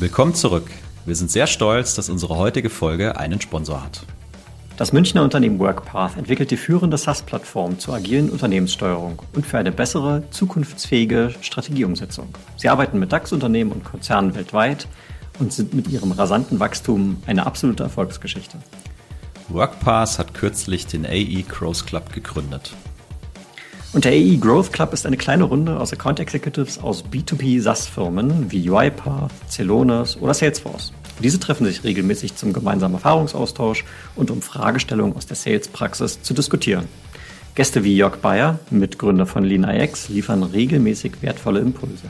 Willkommen zurück. Wir sind sehr stolz, dass unsere heutige Folge einen Sponsor hat. Das Münchner Unternehmen WorkPath entwickelt die führende SaaS-Plattform zur agilen Unternehmenssteuerung und für eine bessere, zukunftsfähige Strategieumsetzung. Sie arbeiten mit DAX-Unternehmen und Konzernen weltweit und sind mit ihrem rasanten Wachstum eine absolute Erfolgsgeschichte. WorkPath hat kürzlich den AE Growth Club gegründet. Und der AE Growth Club ist eine kleine Runde aus Account Executives aus B2B SaaS-Firmen wie UiPath, Celonis oder Salesforce. Diese treffen sich regelmäßig zum gemeinsamen Erfahrungsaustausch und um Fragestellungen aus der Sales-Praxis zu diskutieren. Gäste wie Jörg Bayer, Mitgründer von LeanIX, liefern regelmäßig wertvolle Impulse.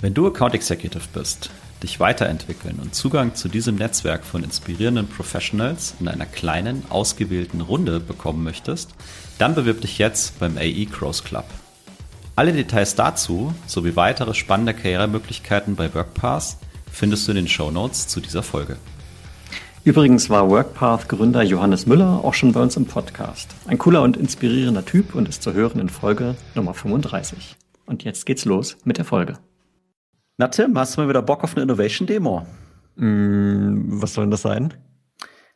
Wenn du Account Executive bist, dich weiterentwickeln und Zugang zu diesem Netzwerk von inspirierenden Professionals in einer kleinen, ausgewählten Runde bekommen möchtest, dann bewirb dich jetzt beim AE Cross Club. Alle Details dazu sowie weitere spannende Karrieremöglichkeiten bei WorkPass findest du in den Show Notes zu dieser Folge. Übrigens war WorkPath-Gründer Johannes Müller auch schon bei uns im Podcast. Ein cooler und inspirierender Typ und ist zu hören in Folge Nummer 35. Und jetzt geht's los mit der Folge. Na Tim, hast du mal wieder Bock auf eine Innovation-Demo? Mm, was soll denn das sein?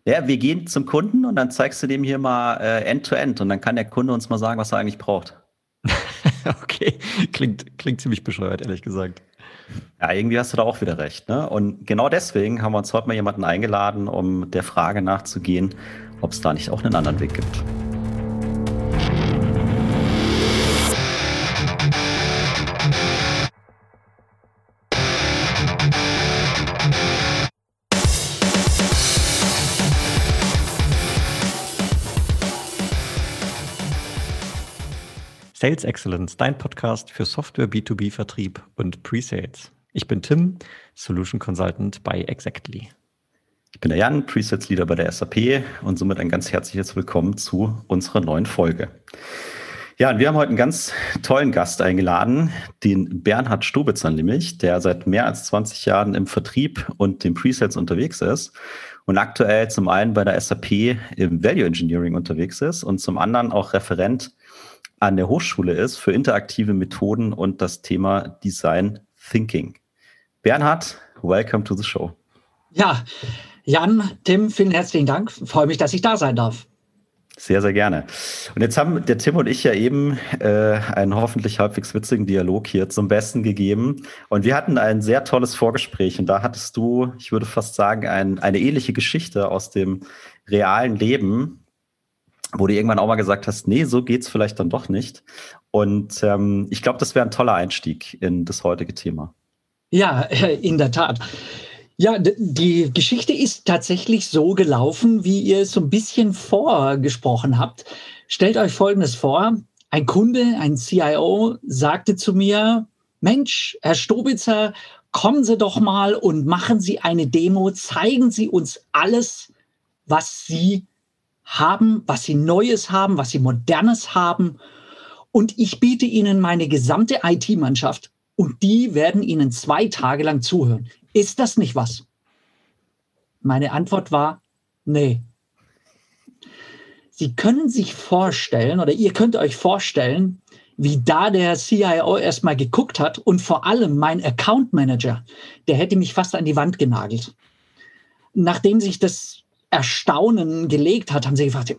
Ja, wir gehen zum Kunden und dann zeigst du dem hier mal äh, End-to-End -End und dann kann der Kunde uns mal sagen, was er eigentlich braucht. okay, klingt, klingt ziemlich bescheuert, ehrlich gesagt. Ja, irgendwie hast du da auch wieder recht. Ne? Und genau deswegen haben wir uns heute mal jemanden eingeladen, um der Frage nachzugehen, ob es da nicht auch einen anderen Weg gibt. Sales Excellence, dein Podcast für Software B2B-Vertrieb und Pre-Sales. Ich bin Tim, Solution Consultant bei Exactly. Ich bin der Jan, Presets Leader bei der SAP und somit ein ganz herzliches Willkommen zu unserer neuen Folge. Ja, und wir haben heute einen ganz tollen Gast eingeladen, den Bernhard Stubitzer nämlich, der seit mehr als 20 Jahren im Vertrieb und dem Presets unterwegs ist und aktuell zum einen bei der SAP im Value Engineering unterwegs ist und zum anderen auch Referent an der Hochschule ist für interaktive Methoden und das Thema Design Thinking. Bernhard, welcome to the show. Ja, Jan, Tim, vielen herzlichen Dank. Freue mich, dass ich da sein darf. Sehr, sehr gerne. Und jetzt haben der Tim und ich ja eben äh, einen hoffentlich halbwegs witzigen Dialog hier zum Besten gegeben. Und wir hatten ein sehr tolles Vorgespräch. Und da hattest du, ich würde fast sagen, ein, eine ähnliche Geschichte aus dem realen Leben, wo du irgendwann auch mal gesagt hast, nee, so geht's vielleicht dann doch nicht. Und ähm, ich glaube, das wäre ein toller Einstieg in das heutige Thema. Ja, in der Tat. Ja, die Geschichte ist tatsächlich so gelaufen, wie ihr es so ein bisschen vorgesprochen habt. Stellt euch Folgendes vor. Ein Kunde, ein CIO, sagte zu mir, Mensch, Herr Stobitzer, kommen Sie doch mal und machen Sie eine Demo, zeigen Sie uns alles, was Sie haben, was sie Neues haben, was sie Modernes haben. Und ich biete ihnen meine gesamte IT-Mannschaft und die werden ihnen zwei Tage lang zuhören. Ist das nicht was? Meine Antwort war, nee. Sie können sich vorstellen oder ihr könnt euch vorstellen, wie da der CIO erstmal geguckt hat und vor allem mein Account Manager, der hätte mich fast an die Wand genagelt. Nachdem sich das Erstaunen gelegt hat, haben sie gefragt,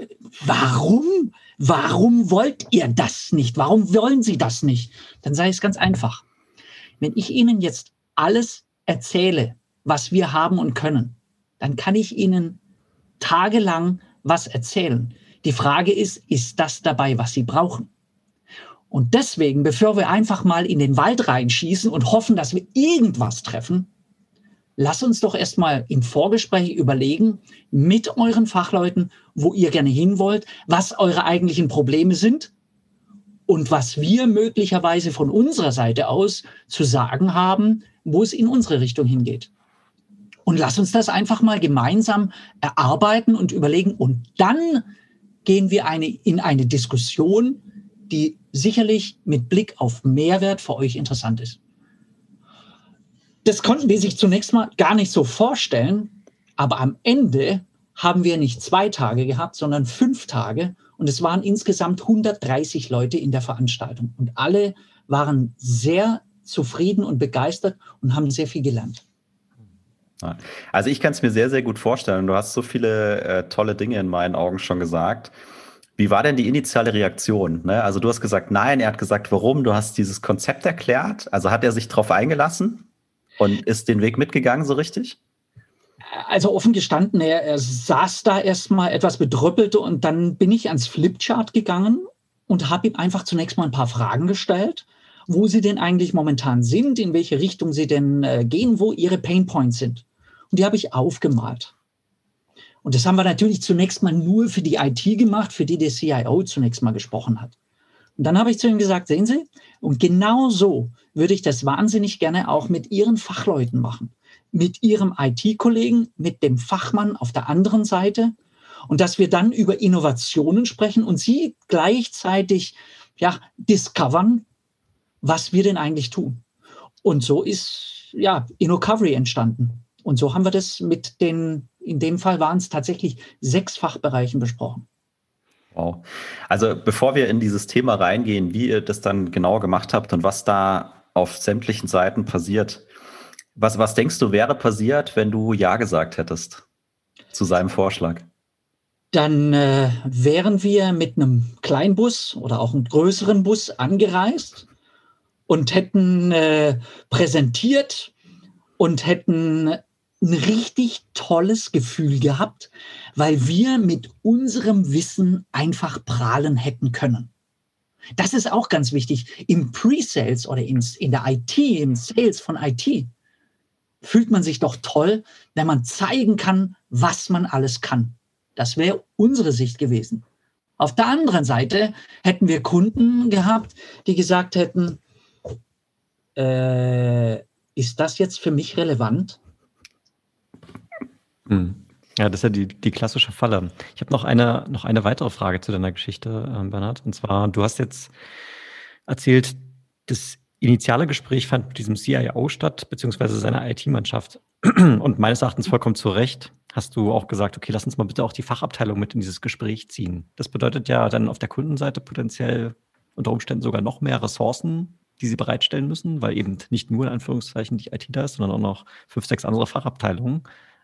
warum? Warum wollt ihr das nicht? Warum wollen Sie das nicht? Dann sei es ganz einfach. Wenn ich Ihnen jetzt alles erzähle, was wir haben und können, dann kann ich Ihnen tagelang was erzählen. Die Frage ist, ist das dabei, was Sie brauchen? Und deswegen, bevor wir einfach mal in den Wald reinschießen und hoffen, dass wir irgendwas treffen, lass uns doch erstmal im Vorgespräch überlegen mit euren Fachleuten, wo ihr gerne hin wollt, was eure eigentlichen Probleme sind und was wir möglicherweise von unserer Seite aus zu sagen haben, wo es in unsere Richtung hingeht. Und lass uns das einfach mal gemeinsam erarbeiten und überlegen. Und dann gehen wir eine, in eine Diskussion, die sicherlich mit Blick auf Mehrwert für euch interessant ist. Das konnten die sich zunächst mal gar nicht so vorstellen, aber am Ende haben wir nicht zwei Tage gehabt, sondern fünf Tage und es waren insgesamt 130 Leute in der Veranstaltung und alle waren sehr zufrieden und begeistert und haben sehr viel gelernt. Also ich kann es mir sehr, sehr gut vorstellen. Du hast so viele äh, tolle Dinge in meinen Augen schon gesagt. Wie war denn die initiale Reaktion? Ne? Also du hast gesagt, nein, er hat gesagt, warum? Du hast dieses Konzept erklärt. Also hat er sich darauf eingelassen und ist den Weg mitgegangen, so richtig? Also offen gestanden, er, er saß da erstmal etwas bedrüppelt und dann bin ich ans Flipchart gegangen und habe ihm einfach zunächst mal ein paar Fragen gestellt, wo sie denn eigentlich momentan sind, in welche Richtung sie denn äh, gehen, wo ihre Painpoints sind. Und die habe ich aufgemalt. Und das haben wir natürlich zunächst mal nur für die IT gemacht, für die der CIO zunächst mal gesprochen hat. Und dann habe ich zu ihm gesagt, sehen Sie, und genau so würde ich das wahnsinnig gerne auch mit Ihren Fachleuten machen. Mit Ihrem IT-Kollegen, mit dem Fachmann auf der anderen Seite. Und dass wir dann über Innovationen sprechen und Sie gleichzeitig ja, discovern, was wir denn eigentlich tun. Und so ist ja InnoCovery entstanden. Und so haben wir das mit den in dem Fall waren es tatsächlich sechs Fachbereichen besprochen. Wow. Also bevor wir in dieses Thema reingehen, wie ihr das dann genau gemacht habt und was da auf sämtlichen Seiten passiert, was, was denkst du wäre passiert, wenn du Ja gesagt hättest zu seinem Vorschlag? Dann äh, wären wir mit einem Kleinbus oder auch einem größeren Bus angereist und hätten äh, präsentiert und hätten ein richtig tolles Gefühl gehabt, weil wir mit unserem Wissen einfach prahlen hätten können. Das ist auch ganz wichtig. Im Pre-Sales oder in, in der IT, im Sales von IT, fühlt man sich doch toll, wenn man zeigen kann, was man alles kann. Das wäre unsere Sicht gewesen. Auf der anderen Seite hätten wir Kunden gehabt, die gesagt hätten, äh, ist das jetzt für mich relevant? Hm. Ja, das ist ja die, die klassische Falle. Ich habe noch eine, noch eine weitere Frage zu deiner Geschichte, äh, Bernhard. Und zwar, du hast jetzt erzählt, das initiale Gespräch fand mit diesem CIO statt, beziehungsweise seiner IT-Mannschaft. Und meines Erachtens vollkommen zu Recht hast du auch gesagt, okay, lass uns mal bitte auch die Fachabteilung mit in dieses Gespräch ziehen. Das bedeutet ja dann auf der Kundenseite potenziell unter Umständen sogar noch mehr Ressourcen, die sie bereitstellen müssen, weil eben nicht nur in Anführungszeichen die IT da ist, sondern auch noch fünf, sechs andere Fachabteilungen.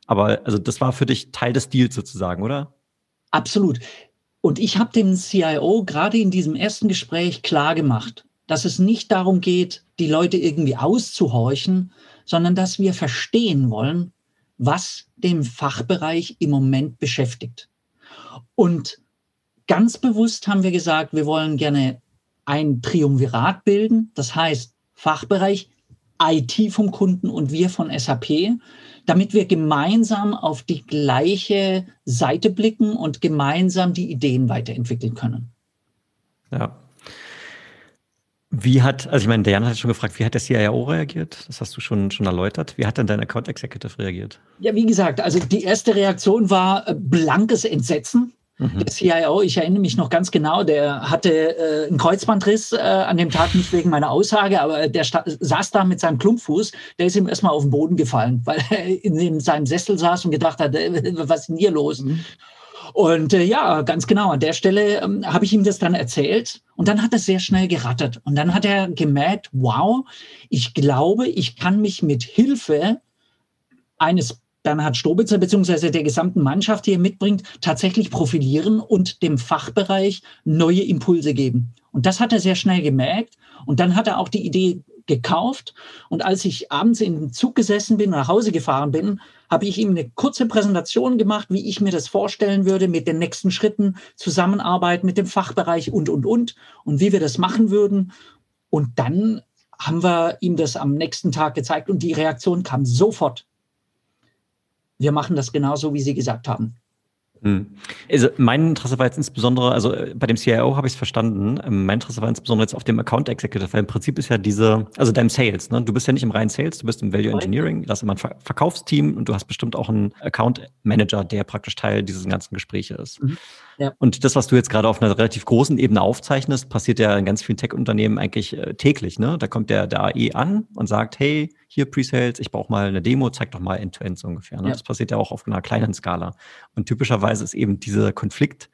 Aber also das war für dich Teil des Deals sozusagen, oder? Absolut. Und ich habe dem CIO gerade in diesem ersten Gespräch klar gemacht, dass es nicht darum geht, die Leute irgendwie auszuhorchen, sondern dass wir verstehen wollen, was den Fachbereich im Moment beschäftigt. Und ganz bewusst haben wir gesagt, wir wollen gerne ein Triumvirat bilden, das heißt Fachbereich, IT vom Kunden und wir von SAP, damit wir gemeinsam auf die gleiche Seite blicken und gemeinsam die Ideen weiterentwickeln können. Ja. Wie hat, also ich meine, Diane hat schon gefragt, wie hat der CIO reagiert? Das hast du schon, schon erläutert. Wie hat denn dein Account Executive reagiert? Ja, wie gesagt, also die erste Reaktion war äh, blankes Entsetzen. Mhm. Der CIO, ich erinnere mich noch ganz genau, der hatte äh, einen Kreuzbandriss äh, an dem Tag, nicht wegen meiner Aussage, aber der saß da mit seinem Klumpfuß, der ist ihm erstmal auf den Boden gefallen, weil er in seinem Sessel saß und gedacht hat, äh, was ist denn hier los? Mhm. Und äh, ja, ganz genau, an der Stelle ähm, habe ich ihm das dann erzählt und dann hat er sehr schnell gerattert. Und dann hat er gemerkt, wow, ich glaube, ich kann mich mit Hilfe eines Bernhard Stobitzer beziehungsweise der gesamten Mannschaft, die er mitbringt, tatsächlich profilieren und dem Fachbereich neue Impulse geben. Und das hat er sehr schnell gemerkt. Und dann hat er auch die Idee gekauft. Und als ich abends im Zug gesessen bin, nach Hause gefahren bin, habe ich ihm eine kurze Präsentation gemacht, wie ich mir das vorstellen würde mit den nächsten Schritten, Zusammenarbeit mit dem Fachbereich und, und, und, und wie wir das machen würden. Und dann haben wir ihm das am nächsten Tag gezeigt und die Reaktion kam sofort wir machen das genauso, wie Sie gesagt haben. Hm. Also mein Interesse war jetzt insbesondere, also äh, bei dem CIO habe ich es verstanden, ähm, mein Interesse war insbesondere jetzt auf dem Account Executive, weil im Prinzip ist ja diese, also deinem Sales, ne? du bist ja nicht im reinen Sales, du bist im Value Engineering, du hast immer ein Ver Verkaufsteam und du hast bestimmt auch einen Account Manager, der praktisch Teil dieses ganzen Gespräche ist. Mhm. Ja. Und das, was du jetzt gerade auf einer relativ großen Ebene aufzeichnest, passiert ja in ganz vielen Tech-Unternehmen eigentlich äh, täglich. Ne? Da kommt der, der AE an und sagt, hey, hier Pre-Sales, ich brauche mal eine Demo, zeig doch mal End-to-End so ungefähr. Ne? Ja. Das passiert ja auch auf einer kleinen Skala. Und typischerweise ist eben dieser Konflikt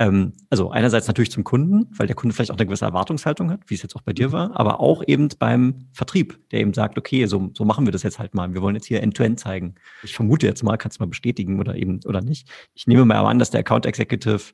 Ähm, also einerseits natürlich zum Kunden, weil der Kunde vielleicht auch eine gewisse Erwartungshaltung hat, wie es jetzt auch bei dir war, aber auch eben beim Vertrieb, der eben sagt, okay, so, so machen wir das jetzt halt mal. Wir wollen jetzt hier End-to-End -End zeigen. Ich vermute jetzt mal, kannst du mal bestätigen oder eben oder nicht. Ich nehme mal an, dass der Account Executive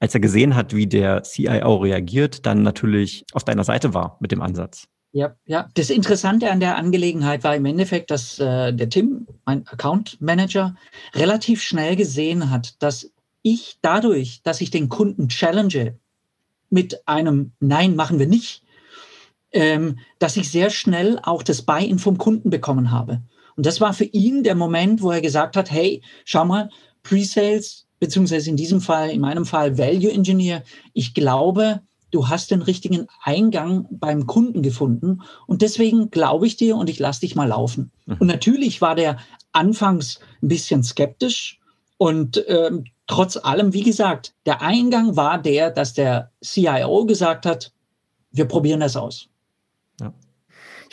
als er gesehen hat, wie der CIO reagiert, dann natürlich auf deiner Seite war mit dem Ansatz. Ja, ja. Das Interessante an der Angelegenheit war im Endeffekt, dass äh, der Tim, mein Account Manager, relativ schnell gesehen hat, dass ich dadurch, dass ich den Kunden challenge mit einem Nein, machen wir nicht, ähm, dass ich sehr schnell auch das Buy-in vom Kunden bekommen habe. Und das war für ihn der Moment, wo er gesagt hat, hey, schau mal, Pre-Sales, beziehungsweise in diesem Fall, in meinem Fall Value Engineer, ich glaube, du hast den richtigen Eingang beim Kunden gefunden und deswegen glaube ich dir und ich lasse dich mal laufen. Mhm. Und natürlich war der anfangs ein bisschen skeptisch und ähm, trotz allem, wie gesagt, der Eingang war der, dass der CIO gesagt hat, wir probieren das aus.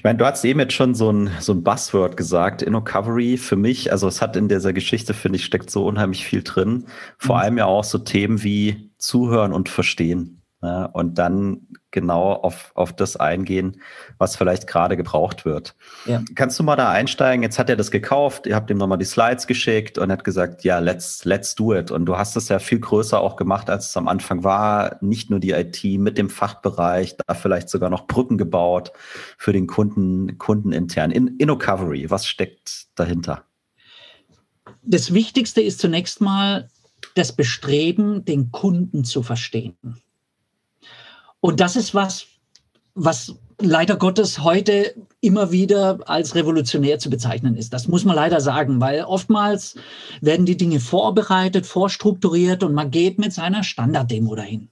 Ich meine, du hast eben jetzt schon so ein, so ein Buzzword gesagt, InnoCovery für mich, also es hat in dieser Geschichte, finde ich, steckt so unheimlich viel drin. Vor mhm. allem ja auch so Themen wie Zuhören und Verstehen. Ja, und dann genau auf, auf das eingehen, was vielleicht gerade gebraucht wird. Ja. Kannst du mal da einsteigen? Jetzt hat er das gekauft, ihr habt ihm nochmal die Slides geschickt und hat gesagt, ja, let's, let's do it. Und du hast es ja viel größer auch gemacht, als es am Anfang war. Nicht nur die IT mit dem Fachbereich, da vielleicht sogar noch Brücken gebaut für den Kunden, Kunden intern. In, InnoCovery, was steckt dahinter? Das Wichtigste ist zunächst mal das Bestreben, den Kunden zu verstehen. Und das ist was, was leider Gottes heute immer wieder als revolutionär zu bezeichnen ist. Das muss man leider sagen, weil oftmals werden die Dinge vorbereitet, vorstrukturiert und man geht mit seiner Standarddemo dahin.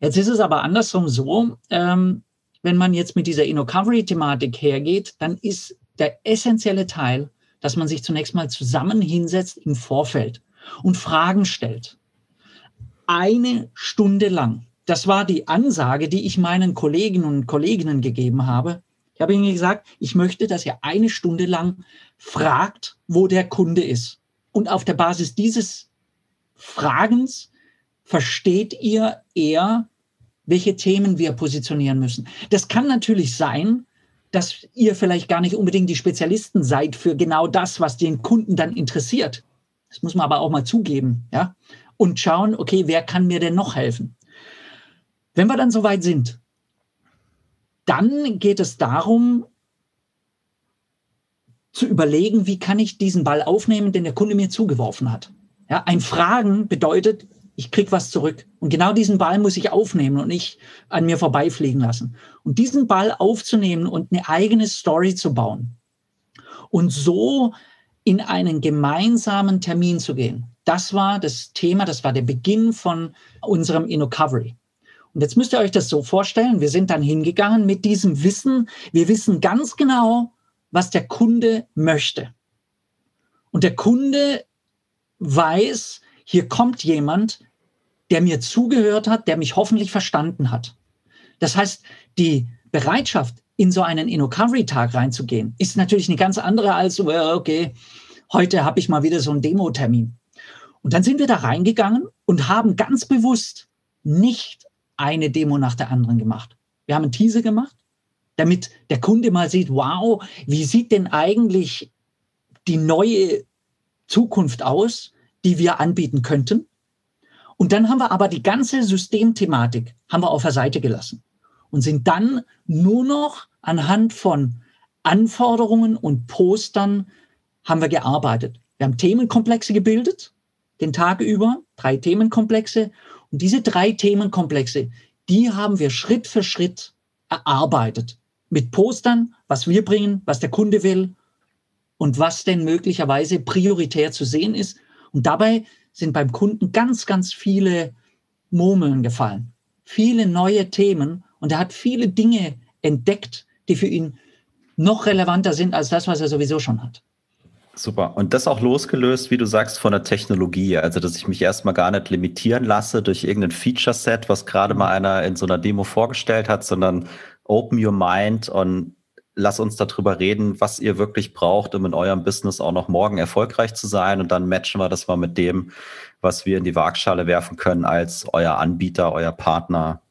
Jetzt ist es aber andersrum so, ähm, wenn man jetzt mit dieser InnoCovery-Thematik hergeht, dann ist der essentielle Teil, dass man sich zunächst mal zusammen hinsetzt im Vorfeld und Fragen stellt. Eine Stunde lang das war die Ansage, die ich meinen Kollegen und Kolleginnen gegeben habe. Ich habe ihnen gesagt, ich möchte, dass ihr eine Stunde lang fragt, wo der Kunde ist. Und auf der Basis dieses Fragens versteht ihr eher, welche Themen wir positionieren müssen. Das kann natürlich sein, dass ihr vielleicht gar nicht unbedingt die Spezialisten seid für genau das, was den Kunden dann interessiert. Das muss man aber auch mal zugeben, ja. Und schauen, okay, wer kann mir denn noch helfen? Wenn wir dann soweit sind, dann geht es darum, zu überlegen, wie kann ich diesen Ball aufnehmen, den der Kunde mir zugeworfen hat. Ja, ein Fragen bedeutet, ich krieg was zurück. Und genau diesen Ball muss ich aufnehmen und nicht an mir vorbeifliegen lassen. Und diesen Ball aufzunehmen und eine eigene Story zu bauen und so in einen gemeinsamen Termin zu gehen. Das war das Thema, das war der Beginn von unserem InnoCovery. Und jetzt müsst ihr euch das so vorstellen, wir sind dann hingegangen mit diesem Wissen, wir wissen ganz genau, was der Kunde möchte. Und der Kunde weiß, hier kommt jemand, der mir zugehört hat, der mich hoffentlich verstanden hat. Das heißt, die Bereitschaft, in so einen InnoCovery-Tag reinzugehen, ist natürlich eine ganz andere als, okay, heute habe ich mal wieder so einen Demo-Termin. Und dann sind wir da reingegangen und haben ganz bewusst nicht eine Demo nach der anderen gemacht. Wir haben einen Teaser gemacht, damit der Kunde mal sieht, wow, wie sieht denn eigentlich die neue Zukunft aus, die wir anbieten könnten? Und dann haben wir aber die ganze Systemthematik haben wir auf der Seite gelassen und sind dann nur noch anhand von Anforderungen und Postern haben wir gearbeitet. Wir haben Themenkomplexe gebildet, den Tag über, drei Themenkomplexe und diese drei Themenkomplexe, die haben wir Schritt für Schritt erarbeitet. Mit Postern, was wir bringen, was der Kunde will und was denn möglicherweise prioritär zu sehen ist. Und dabei sind beim Kunden ganz, ganz viele Murmeln gefallen. Viele neue Themen und er hat viele Dinge entdeckt, die für ihn noch relevanter sind als das, was er sowieso schon hat. Super. Und das auch losgelöst, wie du sagst, von der Technologie. Also, dass ich mich erstmal gar nicht limitieren lasse durch irgendein Feature-Set, was gerade mal einer in so einer Demo vorgestellt hat, sondern open your mind und lass uns darüber reden, was ihr wirklich braucht, um in eurem Business auch noch morgen erfolgreich zu sein. Und dann matchen wir das mal mit dem, was wir in die Waagschale werfen können als euer Anbieter, euer Partner.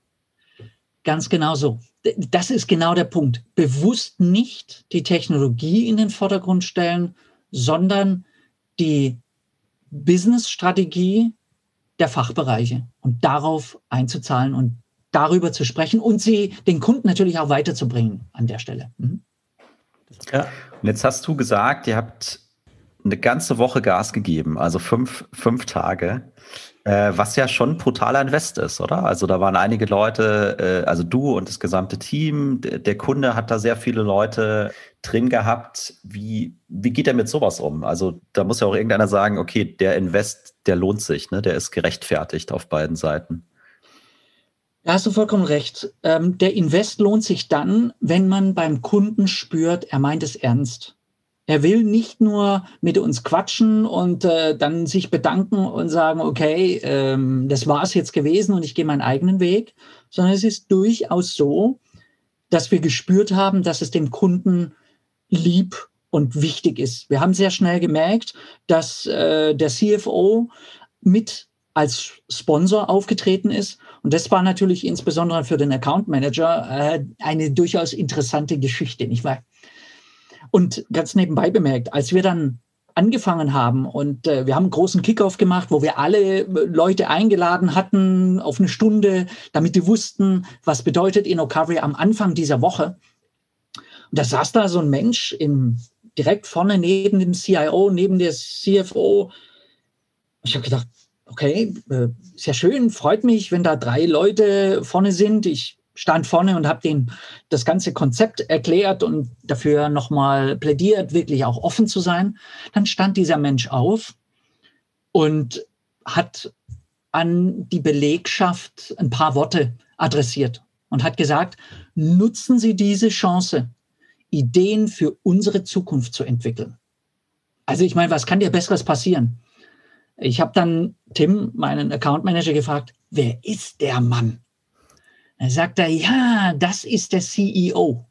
Ganz genau so. Das ist genau der Punkt. Bewusst nicht die Technologie in den Vordergrund stellen, sondern die Business-Strategie der Fachbereiche und darauf einzuzahlen und darüber zu sprechen und sie den Kunden natürlich auch weiterzubringen an der Stelle. Mhm. Ja. Und jetzt hast du gesagt, ihr habt eine ganze Woche Gas gegeben, also fünf, fünf Tage, äh, was ja schon brutaler Invest ist, oder? Also da waren einige Leute, äh, also du und das gesamte Team, der, der Kunde hat da sehr viele Leute drin gehabt. Wie, wie geht er mit sowas um? Also da muss ja auch irgendeiner sagen, okay, der Invest, der lohnt sich, ne? der ist gerechtfertigt auf beiden Seiten. Da hast du vollkommen recht. Ähm, der Invest lohnt sich dann, wenn man beim Kunden spürt, er meint es ernst. Er will nicht nur mit uns quatschen und äh, dann sich bedanken und sagen, okay, ähm, das war es jetzt gewesen und ich gehe meinen eigenen Weg, sondern es ist durchaus so, dass wir gespürt haben, dass es dem Kunden lieb und wichtig ist. Wir haben sehr schnell gemerkt, dass äh, der CFO mit als Sponsor aufgetreten ist. Und das war natürlich insbesondere für den Account Manager äh, eine durchaus interessante Geschichte, nicht wahr? Und ganz nebenbei bemerkt, als wir dann angefangen haben und äh, wir haben einen großen Kickoff gemacht, wo wir alle Leute eingeladen hatten auf eine Stunde, damit die wussten, was bedeutet InnoCovery am Anfang dieser Woche. Und da saß da so ein Mensch im, direkt vorne neben dem CIO, neben der CFO. Ich habe gedacht, okay, äh, sehr schön, freut mich, wenn da drei Leute vorne sind. Ich stand vorne und habe denen das ganze Konzept erklärt und dafür nochmal plädiert, wirklich auch offen zu sein. Dann stand dieser Mensch auf und hat an die Belegschaft ein paar Worte adressiert und hat gesagt, nutzen Sie diese Chance, Ideen für unsere Zukunft zu entwickeln. Also ich meine, was kann dir besseres passieren? Ich habe dann Tim, meinen Account Manager, gefragt, wer ist der Mann? Dann sagt er, ja, das ist der CEO.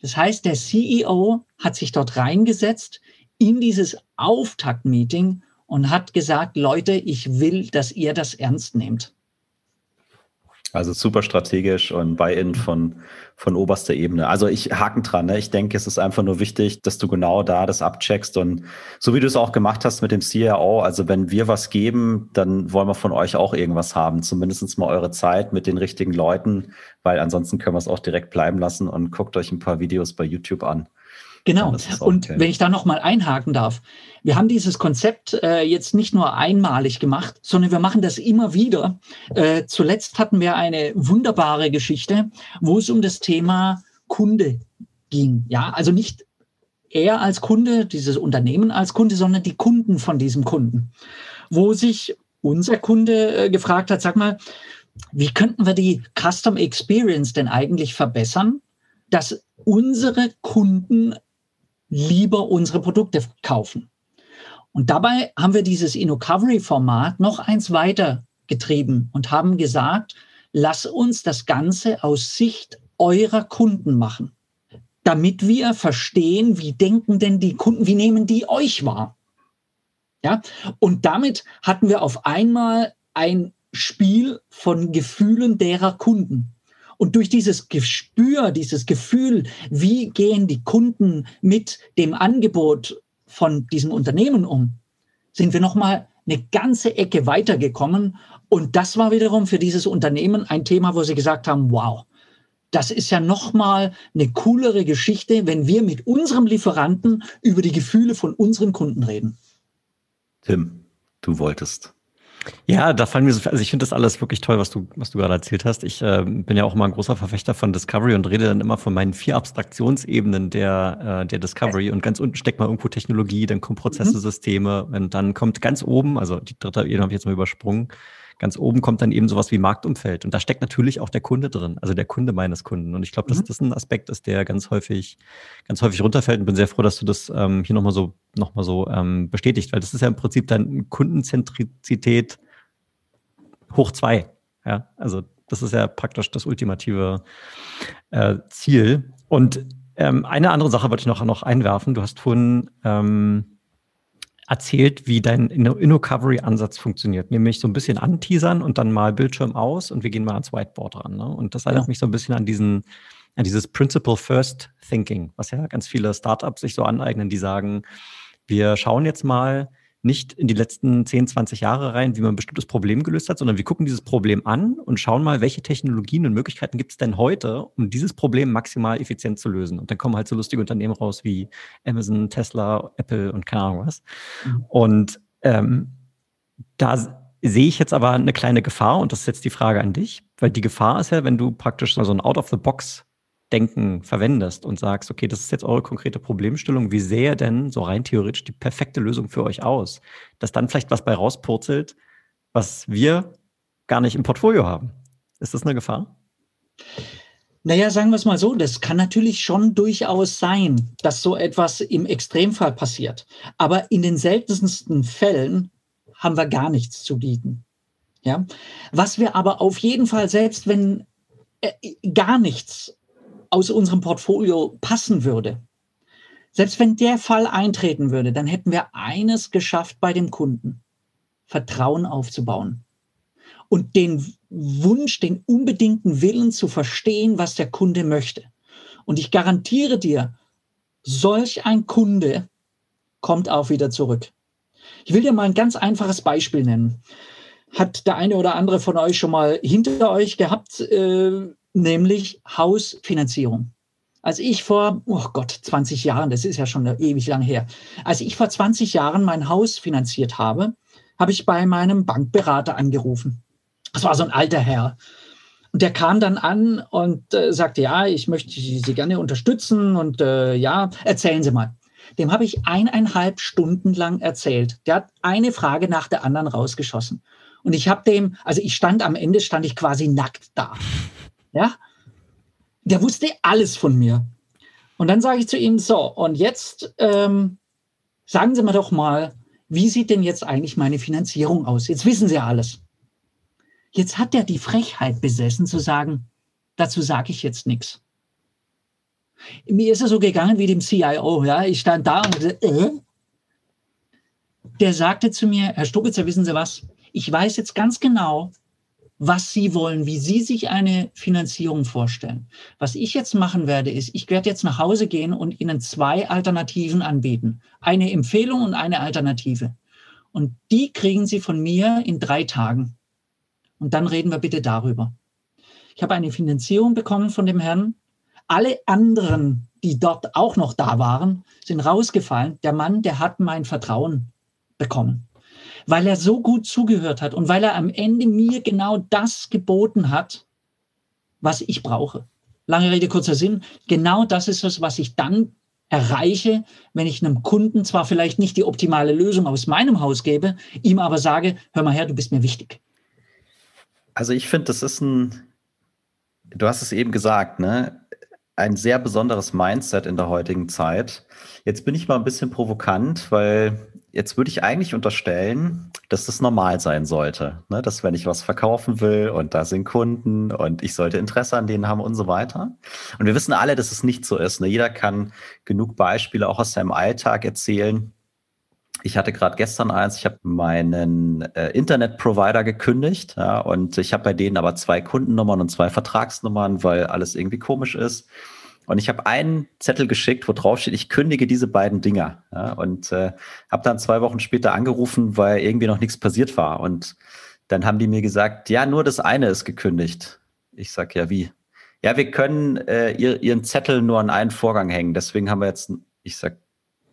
Das heißt, der CEO hat sich dort reingesetzt in dieses Auftaktmeeting und hat gesagt, Leute, ich will, dass ihr das ernst nehmt. Also super strategisch und Buy-in von, von oberster Ebene. Also ich haken dran. Ne? Ich denke, es ist einfach nur wichtig, dass du genau da das abcheckst und so wie du es auch gemacht hast mit dem CRO. Also wenn wir was geben, dann wollen wir von euch auch irgendwas haben. Zumindest mal eure Zeit mit den richtigen Leuten, weil ansonsten können wir es auch direkt bleiben lassen und guckt euch ein paar Videos bei YouTube an. Genau. Und wenn ich da noch mal einhaken darf, wir haben dieses Konzept äh, jetzt nicht nur einmalig gemacht, sondern wir machen das immer wieder. Äh, zuletzt hatten wir eine wunderbare Geschichte, wo es um das Thema Kunde ging. Ja, also nicht er als Kunde, dieses Unternehmen als Kunde, sondern die Kunden von diesem Kunden, wo sich unser Kunde äh, gefragt hat, sag mal, wie könnten wir die Custom Experience denn eigentlich verbessern, dass unsere Kunden lieber unsere Produkte kaufen. Und dabei haben wir dieses InnoCovery-Format noch eins weiter getrieben und haben gesagt, lass uns das Ganze aus Sicht eurer Kunden machen, damit wir verstehen, wie denken denn die Kunden, wie nehmen die euch wahr. Ja, und damit hatten wir auf einmal ein Spiel von Gefühlen derer Kunden. Und durch dieses Gespür, dieses Gefühl, wie gehen die Kunden mit dem Angebot von diesem Unternehmen um, sind wir nochmal eine ganze Ecke weitergekommen. Und das war wiederum für dieses Unternehmen ein Thema, wo sie gesagt haben, wow, das ist ja nochmal eine coolere Geschichte, wenn wir mit unserem Lieferanten über die Gefühle von unseren Kunden reden. Tim, du wolltest. Ja, da fallen mir so, also ich finde das alles wirklich toll, was du, was du gerade erzählt hast. Ich äh, bin ja auch immer ein großer Verfechter von Discovery und rede dann immer von meinen vier Abstraktionsebenen der, äh, der Discovery. Und ganz unten steckt mal irgendwo Technologie, dann kommen Prozesse, mhm. Systeme und dann kommt ganz oben, also die dritte Ebene habe ich jetzt mal übersprungen, ganz oben kommt dann eben sowas wie Marktumfeld. Und da steckt natürlich auch der Kunde drin, also der Kunde meines Kunden. Und ich glaube, dass mhm. das ein Aspekt ist, der ganz häufig, ganz häufig runterfällt. Und bin sehr froh, dass du das ähm, hier nochmal so, noch mal so ähm, bestätigt, weil das ist ja im Prinzip dann Kundenzentrizität hoch zwei. Ja, also Das ist ja praktisch das ultimative äh, Ziel. Und ähm, eine andere Sache wollte ich noch, noch einwerfen. Du hast vorhin ähm, erzählt, wie dein InnoCovery-Ansatz funktioniert. Nämlich so ein bisschen anteasern und dann mal Bildschirm aus und wir gehen mal ans Whiteboard ran. Ne? Und das erinnert ja. mich so ein bisschen an diesen, an dieses Principle First Thinking, was ja ganz viele Startups sich so aneignen, die sagen, wir schauen jetzt mal, nicht in die letzten 10, 20 Jahre rein, wie man ein bestimmtes Problem gelöst hat, sondern wir gucken dieses Problem an und schauen mal, welche Technologien und Möglichkeiten gibt es denn heute, um dieses Problem maximal effizient zu lösen. Und dann kommen halt so lustige Unternehmen raus wie Amazon, Tesla, Apple und keine Ahnung was. Mhm. Und ähm, da sehe ich jetzt aber eine kleine Gefahr und das ist jetzt die Frage an dich, weil die Gefahr ist ja, wenn du praktisch so ein Out-of-the-Box Denken verwendest und sagst, okay, das ist jetzt eure konkrete Problemstellung, wie sähe denn so rein theoretisch die perfekte Lösung für euch aus? Dass dann vielleicht was bei rauspurzelt, was wir gar nicht im Portfolio haben. Ist das eine Gefahr? Naja, sagen wir es mal so, das kann natürlich schon durchaus sein, dass so etwas im Extremfall passiert. Aber in den seltensten Fällen haben wir gar nichts zu bieten. Ja? Was wir aber auf jeden Fall, selbst wenn äh, gar nichts aus unserem Portfolio passen würde, selbst wenn der Fall eintreten würde, dann hätten wir eines geschafft bei dem Kunden, Vertrauen aufzubauen und den Wunsch, den unbedingten Willen zu verstehen, was der Kunde möchte. Und ich garantiere dir, solch ein Kunde kommt auch wieder zurück. Ich will dir mal ein ganz einfaches Beispiel nennen. Hat der eine oder andere von euch schon mal hinter euch gehabt, äh, nämlich Hausfinanzierung. Als ich vor, oh Gott, 20 Jahren, das ist ja schon ewig lang her, als ich vor 20 Jahren mein Haus finanziert habe, habe ich bei meinem Bankberater angerufen. Das war so ein alter Herr. Und der kam dann an und äh, sagte, ja, ich möchte Sie gerne unterstützen und äh, ja, erzählen Sie mal. Dem habe ich eineinhalb Stunden lang erzählt. Der hat eine Frage nach der anderen rausgeschossen. Und ich habe dem, also ich stand am Ende, stand ich quasi nackt da. Ja? Der wusste alles von mir. Und dann sage ich zu ihm, so, und jetzt ähm, sagen Sie mir doch mal, wie sieht denn jetzt eigentlich meine Finanzierung aus? Jetzt wissen Sie alles. Jetzt hat er die Frechheit besessen zu sagen, dazu sage ich jetzt nichts. Mir ist es so gegangen wie dem CIO. Ja? Ich stand da und äh? der sagte zu mir, Herr Stubitzer, wissen Sie was? Ich weiß jetzt ganz genau, was Sie wollen, wie Sie sich eine Finanzierung vorstellen. Was ich jetzt machen werde, ist, ich werde jetzt nach Hause gehen und Ihnen zwei Alternativen anbieten. Eine Empfehlung und eine Alternative. Und die kriegen Sie von mir in drei Tagen. Und dann reden wir bitte darüber. Ich habe eine Finanzierung bekommen von dem Herrn. Alle anderen, die dort auch noch da waren, sind rausgefallen. Der Mann, der hat mein Vertrauen bekommen weil er so gut zugehört hat und weil er am Ende mir genau das geboten hat, was ich brauche. Lange Rede, kurzer Sinn. Genau das ist es, was ich dann erreiche, wenn ich einem Kunden zwar vielleicht nicht die optimale Lösung aus meinem Haus gebe, ihm aber sage, hör mal her, du bist mir wichtig. Also ich finde, das ist ein, du hast es eben gesagt, ne? ein sehr besonderes Mindset in der heutigen Zeit. Jetzt bin ich mal ein bisschen provokant, weil jetzt würde ich eigentlich unterstellen, dass das normal sein sollte. Ne? Dass wenn ich was verkaufen will und da sind Kunden und ich sollte Interesse an denen haben und so weiter. Und wir wissen alle, dass es nicht so ist. Ne? Jeder kann genug Beispiele auch aus seinem Alltag erzählen. Ich hatte gerade gestern eins, ich habe meinen äh, Internetprovider gekündigt ja, und ich habe bei denen aber zwei Kundennummern und zwei Vertragsnummern, weil alles irgendwie komisch ist. Und ich habe einen Zettel geschickt, wo drauf steht, ich kündige diese beiden Dinger. Ja, und äh, habe dann zwei Wochen später angerufen, weil irgendwie noch nichts passiert war. Und dann haben die mir gesagt, ja, nur das eine ist gekündigt. Ich sag ja, wie? Ja, wir können äh, ihr, ihren Zettel nur an einen Vorgang hängen. Deswegen haben wir jetzt, ich sag,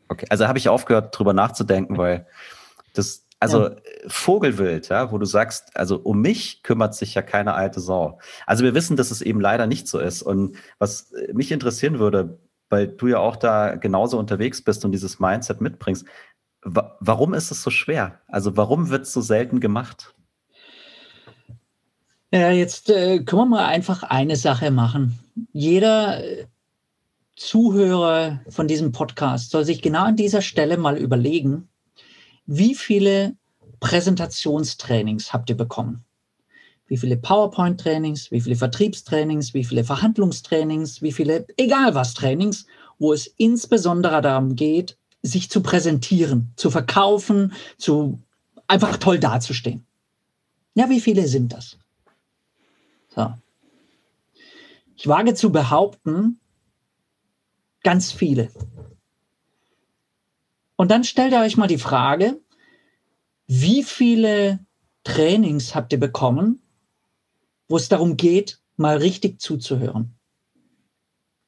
okay. Also habe ich aufgehört, drüber nachzudenken, weil das, also ja. Vogelwild, ja, wo du sagst, also um mich kümmert sich ja keine alte Sau. Also wir wissen, dass es eben leider nicht so ist. Und was mich interessieren würde, weil du ja auch da genauso unterwegs bist und dieses Mindset mitbringst, wa warum ist es so schwer? Also warum wird es so selten gemacht? Ja, jetzt äh, können wir mal einfach eine Sache machen. Jeder äh, Zuhörer von diesem Podcast soll sich genau an dieser Stelle mal überlegen, wie viele Präsentationstrainings habt ihr bekommen? wie viele PowerPoint-Trainings, wie viele Vertriebstrainings, wie viele Verhandlungstrainings, wie viele, egal was Trainings, wo es insbesondere darum geht, sich zu präsentieren, zu verkaufen, zu einfach toll dazustehen. Ja, wie viele sind das? So. Ich wage zu behaupten, ganz viele. Und dann stellt ihr euch mal die Frage, wie viele Trainings habt ihr bekommen, wo es darum geht, mal richtig zuzuhören?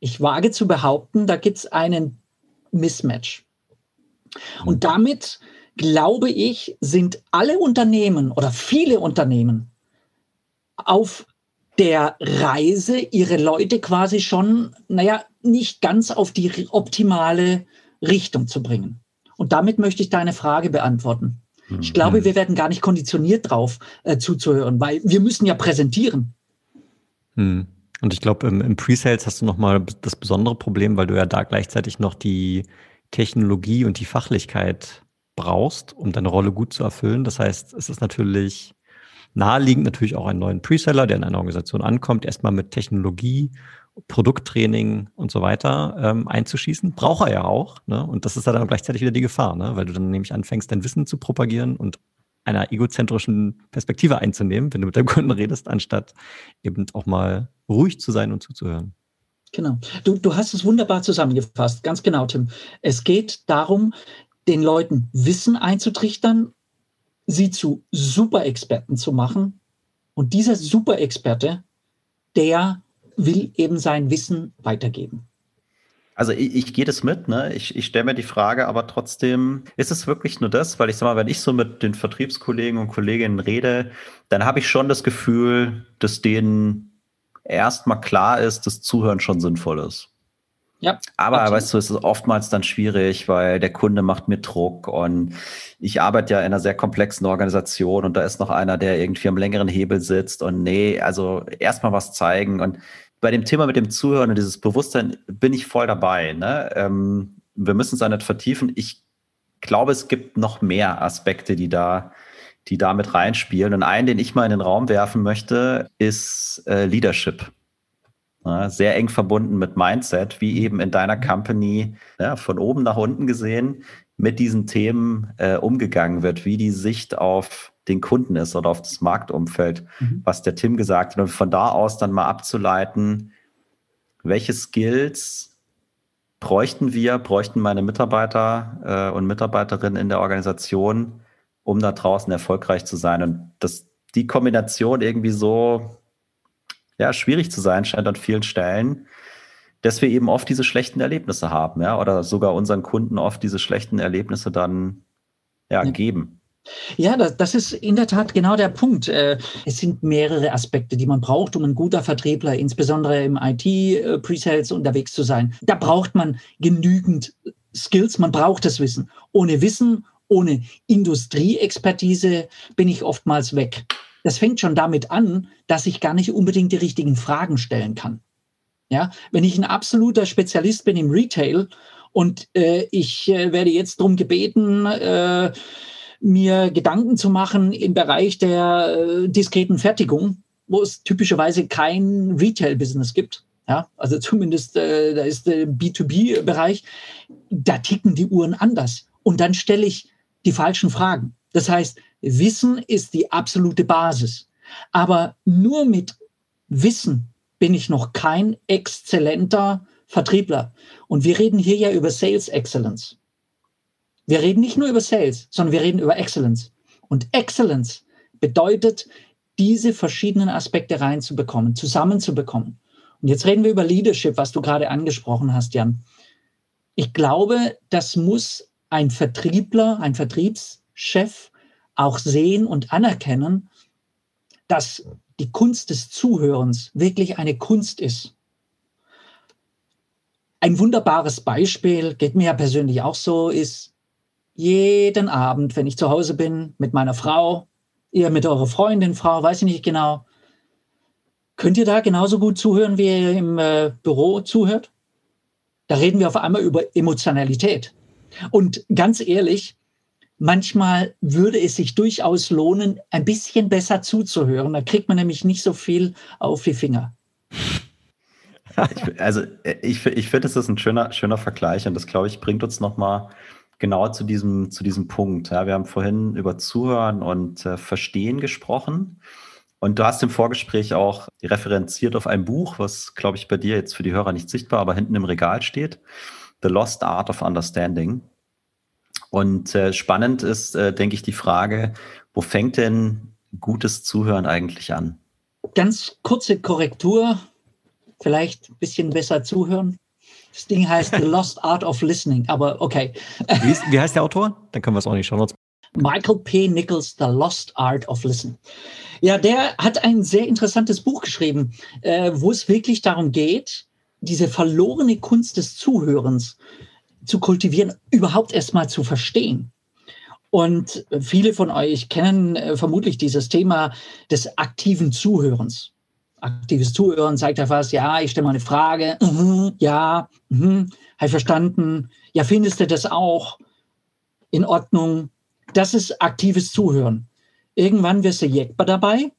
Ich wage zu behaupten, da gibt es einen Mismatch. Und mhm. damit, glaube ich, sind alle Unternehmen oder viele Unternehmen auf der Reise, ihre Leute quasi schon, naja, nicht ganz auf die optimale Richtung zu bringen. Und damit möchte ich deine Frage beantworten. Ich mhm. glaube, wir werden gar nicht konditioniert drauf äh, zuzuhören, weil wir müssen ja präsentieren. Hm. Und ich glaube, im, im Pre-Sales hast du nochmal das besondere Problem, weil du ja da gleichzeitig noch die Technologie und die Fachlichkeit brauchst, um deine Rolle gut zu erfüllen. Das heißt, es ist natürlich naheliegend, natürlich auch einen neuen Preseller, der in einer Organisation ankommt, erstmal mit Technologie, Produkttraining und so weiter ähm, einzuschießen. Braucht er ja auch. Ne? Und das ist dann gleichzeitig wieder die Gefahr, ne? weil du dann nämlich anfängst, dein Wissen zu propagieren und einer egozentrischen Perspektive einzunehmen, wenn du mit deinem Kunden redest, anstatt eben auch mal ruhig zu sein und zuzuhören. Genau. Du, du hast es wunderbar zusammengefasst. Ganz genau, Tim. Es geht darum, den Leuten Wissen einzutrichtern, sie zu Superexperten zu machen. Und dieser Superexperte, der will eben sein Wissen weitergeben. Also ich, ich gehe das mit, ne? Ich, ich stelle mir die Frage, aber trotzdem, ist es wirklich nur das? Weil ich sag mal, wenn ich so mit den Vertriebskollegen und Kolleginnen rede, dann habe ich schon das Gefühl, dass denen erstmal klar ist, dass Zuhören schon sinnvoll ist. Ja, aber absolut. weißt du, es ist oftmals dann schwierig, weil der Kunde macht mir Druck und ich arbeite ja in einer sehr komplexen Organisation und da ist noch einer, der irgendwie am längeren Hebel sitzt und nee, also erstmal was zeigen und bei dem Thema mit dem Zuhören und dieses Bewusstsein bin ich voll dabei. Ne? Ähm, wir müssen es da nicht vertiefen. Ich glaube, es gibt noch mehr Aspekte, die da die da mit reinspielen. Und einen, den ich mal in den Raum werfen möchte, ist äh, Leadership. Ja, sehr eng verbunden mit Mindset, wie eben in deiner Company ja, von oben nach unten gesehen mit diesen Themen äh, umgegangen wird, wie die Sicht auf den Kunden ist oder auf das Marktumfeld, mhm. was der Tim gesagt hat. Und von da aus dann mal abzuleiten, welche Skills bräuchten wir, bräuchten meine Mitarbeiter äh, und Mitarbeiterinnen in der Organisation, um da draußen erfolgreich zu sein. Und das, die Kombination irgendwie so ja, schwierig zu sein scheint an vielen Stellen, dass wir eben oft diese schlechten Erlebnisse haben, ja, oder sogar unseren Kunden oft diese schlechten Erlebnisse dann ja, ja. geben. Ja, das, das, ist in der Tat genau der Punkt. Äh, es sind mehrere Aspekte, die man braucht, um ein guter Vertriebler, insbesondere im IT-Presales äh, unterwegs zu sein. Da braucht man genügend Skills, man braucht das Wissen. Ohne Wissen ohne Industrieexpertise bin ich oftmals weg. Das fängt schon damit an, dass ich gar nicht unbedingt die richtigen Fragen stellen kann. Ja, wenn ich ein absoluter Spezialist bin im Retail und äh, ich äh, werde jetzt darum gebeten, äh, mir Gedanken zu machen im Bereich der äh, diskreten Fertigung, wo es typischerweise kein Retail-Business gibt. Ja, also zumindest äh, da ist der B2B-Bereich, da ticken die Uhren anders. Und dann stelle ich die falschen Fragen. Das heißt, Wissen ist die absolute Basis. Aber nur mit Wissen bin ich noch kein exzellenter Vertriebler. Und wir reden hier ja über Sales Excellence. Wir reden nicht nur über Sales, sondern wir reden über Excellence. Und Excellence bedeutet, diese verschiedenen Aspekte reinzubekommen, zusammenzubekommen. Und jetzt reden wir über Leadership, was du gerade angesprochen hast, Jan. Ich glaube, das muss ein Vertriebler, ein Vertriebschef auch sehen und anerkennen, dass die Kunst des Zuhörens wirklich eine Kunst ist. Ein wunderbares Beispiel, geht mir ja persönlich auch so, ist jeden Abend, wenn ich zu Hause bin mit meiner Frau, ihr mit eurer Freundin, Frau, weiß ich nicht genau, könnt ihr da genauso gut zuhören, wie ihr im äh, Büro zuhört? Da reden wir auf einmal über Emotionalität. Und ganz ehrlich, manchmal würde es sich durchaus lohnen, ein bisschen besser zuzuhören. Da kriegt man nämlich nicht so viel auf die Finger. Also ich, ich finde, es ist ein schöner, schöner Vergleich und das, glaube ich, bringt uns nochmal genau zu diesem, zu diesem Punkt. Ja, wir haben vorhin über Zuhören und äh, Verstehen gesprochen. Und du hast im Vorgespräch auch referenziert auf ein Buch, was, glaube ich, bei dir jetzt für die Hörer nicht sichtbar, aber hinten im Regal steht. The Lost Art of Understanding. Und äh, spannend ist, äh, denke ich, die Frage, wo fängt denn gutes Zuhören eigentlich an? Ganz kurze Korrektur, vielleicht ein bisschen besser zuhören. Das Ding heißt The Lost Art of Listening, aber okay. Wie, ist, wie heißt der Autor? Dann können wir es auch nicht schauen. Michael P. Nichols, The Lost Art of Listening. Ja, der hat ein sehr interessantes Buch geschrieben, äh, wo es wirklich darum geht, diese verlorene Kunst des Zuhörens zu kultivieren, überhaupt erstmal zu verstehen. Und viele von euch kennen äh, vermutlich dieses Thema des aktiven Zuhörens. Aktives Zuhören zeigt ja fast, ja, ich stelle mal eine Frage, -huh, ja, -huh, habe ich verstanden, ja, findest du das auch in Ordnung? Das ist aktives Zuhören. Irgendwann wirst du Jekba dabei.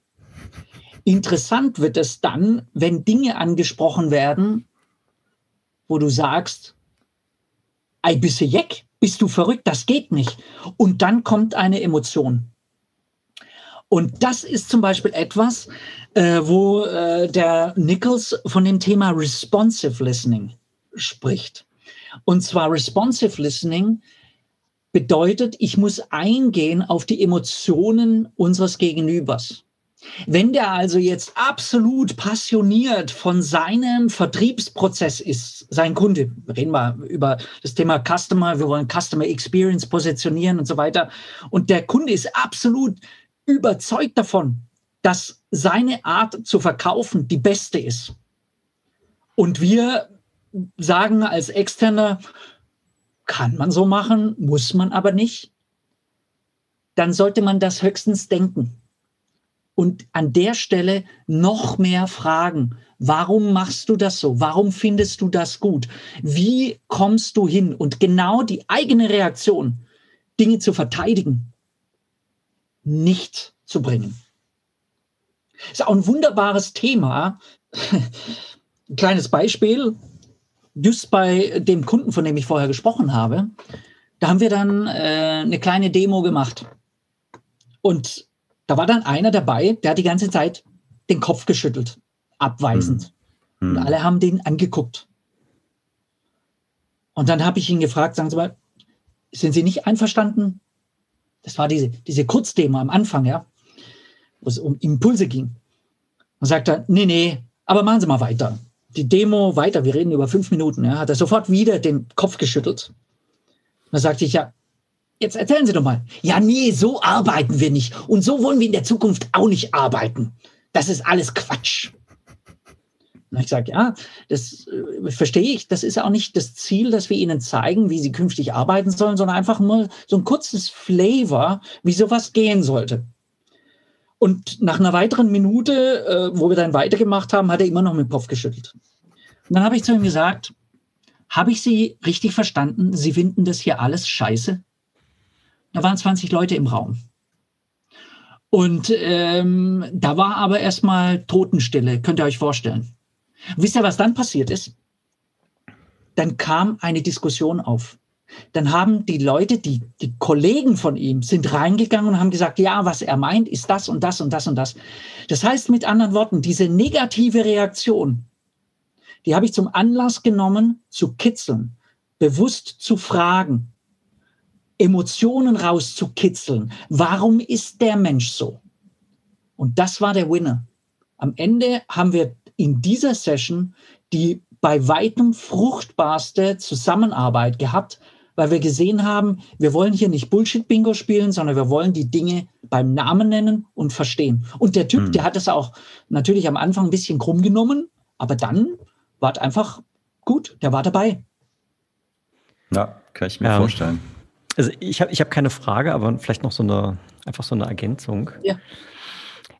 Interessant wird es dann, wenn Dinge angesprochen werden, wo du sagst, ei, bist du jeck? Bist du verrückt? Das geht nicht. Und dann kommt eine Emotion. Und das ist zum Beispiel etwas, äh, wo äh, der Nichols von dem Thema Responsive Listening spricht. Und zwar Responsive Listening bedeutet, ich muss eingehen auf die Emotionen unseres Gegenübers. Wenn der also jetzt absolut passioniert von seinem Vertriebsprozess ist, sein Kunde, reden wir über das Thema Customer, wir wollen Customer Experience positionieren und so weiter, und der Kunde ist absolut überzeugt davon, dass seine Art zu verkaufen die beste ist. Und wir sagen als Externer, kann man so machen, muss man aber nicht, dann sollte man das höchstens denken und an der Stelle noch mehr fragen. Warum machst du das so? Warum findest du das gut? Wie kommst du hin? Und genau die eigene Reaktion, Dinge zu verteidigen, nicht zu bringen. Ist auch ein wunderbares Thema. Ein kleines Beispiel. Just bei dem Kunden, von dem ich vorher gesprochen habe, da haben wir dann äh, eine kleine Demo gemacht. Und da war dann einer dabei, der hat die ganze Zeit den Kopf geschüttelt, abweisend. Mhm. Und alle haben den angeguckt. Und dann habe ich ihn gefragt, sagen Sie mal, sind Sie nicht einverstanden? Das war diese, diese Kurzdemo am Anfang, ja, wo es um Impulse ging. Und sagt er, nee, nee, aber machen Sie mal weiter. Die Demo weiter, wir reden über fünf Minuten, ja, hat er sofort wieder den Kopf geschüttelt. Und dann sagte ich, ja, Jetzt erzählen Sie doch mal. Ja, nee, so arbeiten wir nicht. Und so wollen wir in der Zukunft auch nicht arbeiten. Das ist alles Quatsch. Und ich sage, ja, das äh, verstehe ich. Das ist auch nicht das Ziel, dass wir Ihnen zeigen, wie Sie künftig arbeiten sollen, sondern einfach nur so ein kurzes Flavor, wie sowas gehen sollte. Und nach einer weiteren Minute, äh, wo wir dann weitergemacht haben, hat er immer noch mit dem Kopf geschüttelt. Und dann habe ich zu ihm gesagt, habe ich Sie richtig verstanden? Sie finden das hier alles scheiße? Da waren 20 Leute im Raum. Und ähm, da war aber erstmal Totenstille, könnt ihr euch vorstellen. wisst ihr, was dann passiert ist? Dann kam eine Diskussion auf. Dann haben die Leute, die, die Kollegen von ihm, sind reingegangen und haben gesagt, ja, was er meint, ist das und das und das und das. Das heißt mit anderen Worten, diese negative Reaktion, die habe ich zum Anlass genommen, zu kitzeln, bewusst zu fragen, Emotionen rauszukitzeln. Warum ist der Mensch so? Und das war der Winner. Am Ende haben wir in dieser Session die bei weitem fruchtbarste Zusammenarbeit gehabt, weil wir gesehen haben, wir wollen hier nicht Bullshit-Bingo spielen, sondern wir wollen die Dinge beim Namen nennen und verstehen. Und der Typ, hm. der hat es auch natürlich am Anfang ein bisschen krumm genommen, aber dann war es einfach gut, der war dabei. Ja, kann ich mir ja. vorstellen. Also ich habe ich hab keine Frage, aber vielleicht noch so eine, einfach so eine Ergänzung. Ja.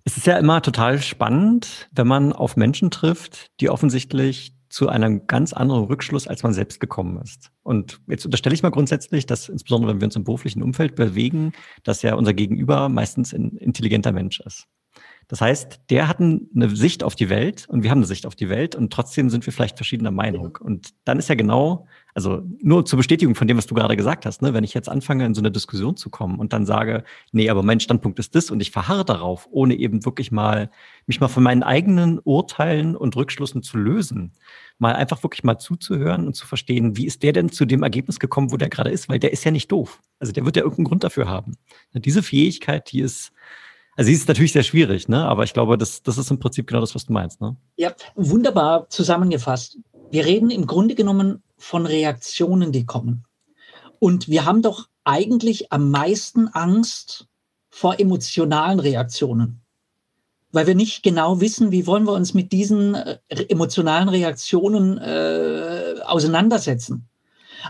Es ist ja immer total spannend, wenn man auf Menschen trifft, die offensichtlich zu einem ganz anderen Rückschluss, als man selbst gekommen ist. Und jetzt unterstelle ich mal grundsätzlich, dass insbesondere wenn wir uns im beruflichen Umfeld bewegen, dass ja unser Gegenüber meistens ein intelligenter Mensch ist. Das heißt, der hat eine Sicht auf die Welt und wir haben eine Sicht auf die Welt und trotzdem sind wir vielleicht verschiedener Meinung. Und dann ist ja genau, also nur zur Bestätigung von dem, was du gerade gesagt hast, ne, wenn ich jetzt anfange, in so eine Diskussion zu kommen und dann sage, nee, aber mein Standpunkt ist das und ich verharre darauf, ohne eben wirklich mal mich mal von meinen eigenen Urteilen und Rückschlüssen zu lösen, mal einfach wirklich mal zuzuhören und zu verstehen, wie ist der denn zu dem Ergebnis gekommen, wo der gerade ist, weil der ist ja nicht doof. Also der wird ja irgendeinen Grund dafür haben. Diese Fähigkeit, die ist also sie ist natürlich sehr schwierig, ne? aber ich glaube, das, das ist im Prinzip genau das, was du meinst. Ne? Ja, wunderbar zusammengefasst. Wir reden im Grunde genommen von Reaktionen, die kommen. Und wir haben doch eigentlich am meisten Angst vor emotionalen Reaktionen, weil wir nicht genau wissen, wie wollen wir uns mit diesen äh, emotionalen Reaktionen äh, auseinandersetzen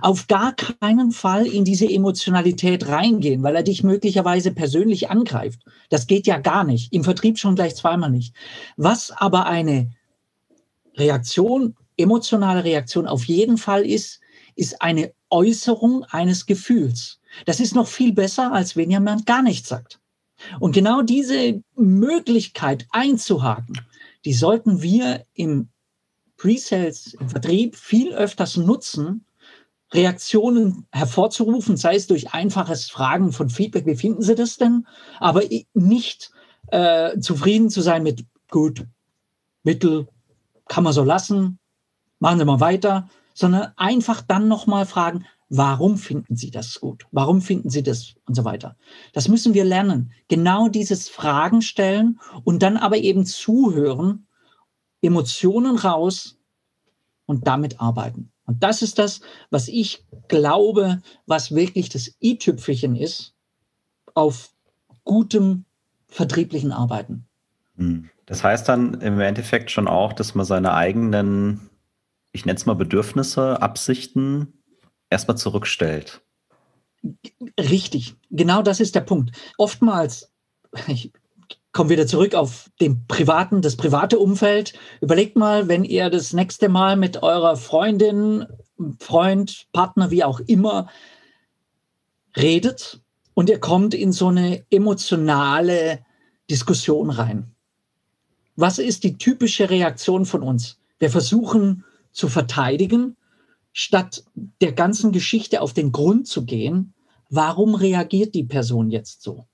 auf gar keinen Fall in diese Emotionalität reingehen, weil er dich möglicherweise persönlich angreift. Das geht ja gar nicht. Im Vertrieb schon gleich zweimal nicht. Was aber eine Reaktion, emotionale Reaktion auf jeden Fall ist, ist eine Äußerung eines Gefühls. Das ist noch viel besser, als wenn jemand gar nichts sagt. Und genau diese Möglichkeit einzuhaken, die sollten wir im Pre-Sales, im Vertrieb viel öfters nutzen, Reaktionen hervorzurufen, sei es durch einfaches Fragen von Feedback, wie finden Sie das denn? Aber nicht äh, zufrieden zu sein mit gut, mittel, kann man so lassen, machen Sie mal weiter, sondern einfach dann nochmal fragen, warum finden Sie das gut? Warum finden Sie das und so weiter? Das müssen wir lernen. Genau dieses Fragen stellen und dann aber eben zuhören, Emotionen raus und damit arbeiten. Und das ist das, was ich glaube, was wirklich das i-Tüpfelchen ist auf gutem vertrieblichen Arbeiten. Hm. Das heißt dann im Endeffekt schon auch, dass man seine eigenen, ich nenne es mal Bedürfnisse, Absichten erstmal zurückstellt. Richtig, genau das ist der Punkt. Oftmals, ich komme wieder zurück auf den privaten, das private Umfeld. Überlegt mal, wenn ihr das nächste Mal mit eurer Freundin, Freund, Partner, wie auch immer, redet und ihr kommt in so eine emotionale Diskussion rein. Was ist die typische Reaktion von uns? Wir versuchen zu verteidigen, statt der ganzen Geschichte auf den Grund zu gehen. Warum reagiert die Person jetzt so?